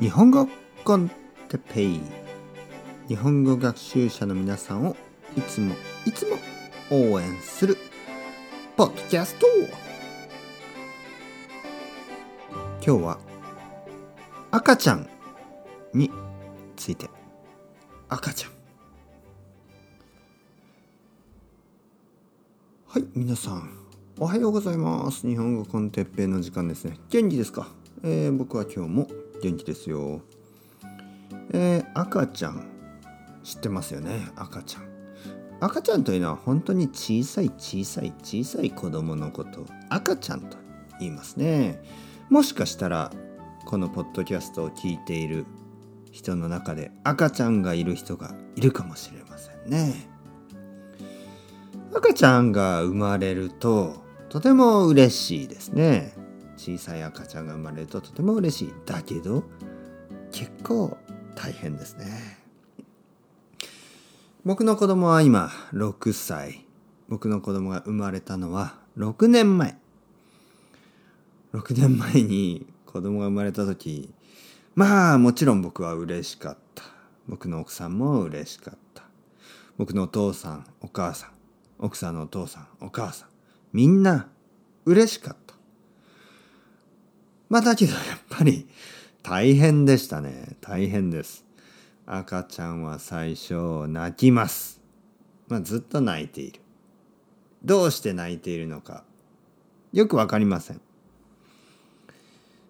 日本語コンテペイ。日本語学習者の皆さんをいつもいつも応援するポッドキャスト。今日は赤ちゃんについて。赤ちゃん。はい皆さん。おはようございます。日本語コンテッペイの時間ですね。元気ですか、えー、僕は今日も元気ですよ。えー、赤ちゃん知ってますよね？赤ちゃん。赤ちゃんというのは本当に小さい小さい小さい子供のこと赤ちゃんと言いますね。もしかしたらこのポッドキャストを聞いている人の中で赤ちゃんがいる人がいるかもしれませんね。赤ちゃんが生まれるととても嬉しいですね。小さい赤ちゃんが生まれるととても嬉しい。だけど結構大変ですね。僕の子供は今6歳。僕の子供が生まれたのは6年前。6年前に子供が生まれた時まあもちろん僕は嬉しかった。僕の奥さんも嬉しかった。僕のお父さんお母さん。奥さんのお父さんお母さん。みんな嬉しかった。まあだけどやっぱり大変でしたね。大変です。赤ちゃんは最初泣きます。まあずっと泣いている。どうして泣いているのか。よくわかりません。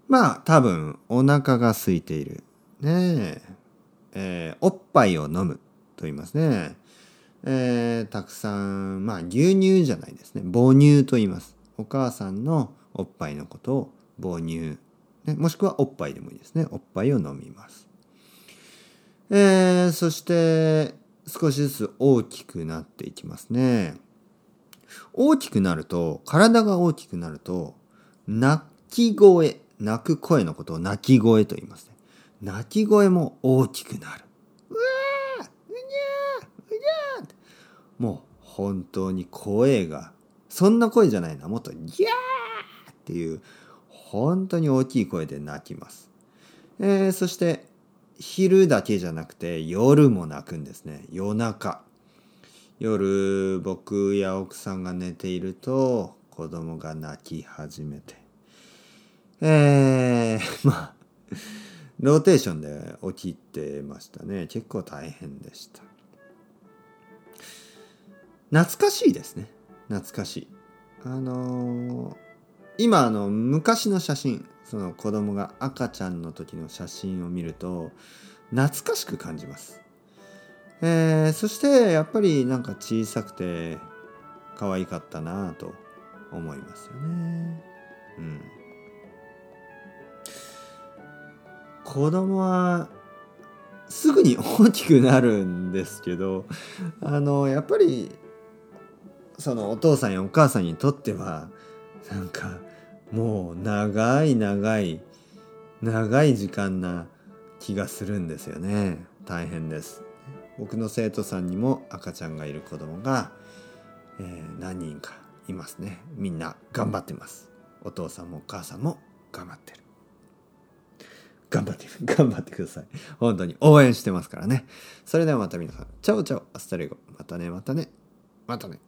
まあ多分お腹が空いている。ねえ。えー、おっぱいを飲む。と言いますね。えー、たくさんまあ牛乳じゃないですね。母乳と言います。お母さんのおっぱいのことを母乳、ね、もしくはおっぱいでもいいですね。おっぱいを飲みます。えー、そして少しずつ大きくなっていきますね。大きくなると体が大きくなると泣き声泣く声のことを泣き声と言いますね。泣き声も大きくなる。うわーうにゃーうにゃーもう本当に声がそんな声じゃないな。もっとギャーっていう本当に大きい声で泣きます、えー、そして昼だけじゃなくて夜も泣くんですね。夜中。夜僕や奥さんが寝ていると子供が泣き始めて。えー、まあローテーションで起きてましたね。結構大変でした。懐かしいですね。懐かしい。あのー、今あの昔の写真その子供が赤ちゃんの時の写真を見ると懐かしく感じます。えー、そしてやっぱりなんか小さくて可愛かったなと思いますよね。うん。子供はすぐに大きくなるんですけどあのやっぱりそのお父さんやお母さんにとってはなんかもう長い長い長い時間な気がするんですよね。大変です。僕の生徒さんにも赤ちゃんがいる子供が、えー、何人かいますね。みんな頑張ってます。お父さんもお母さんも頑張ってる。頑張って 頑張ってください。本当に。応援してますからね。それではまた皆さん。 Ciao ciao。 Hasta luego。またねまたね。またね。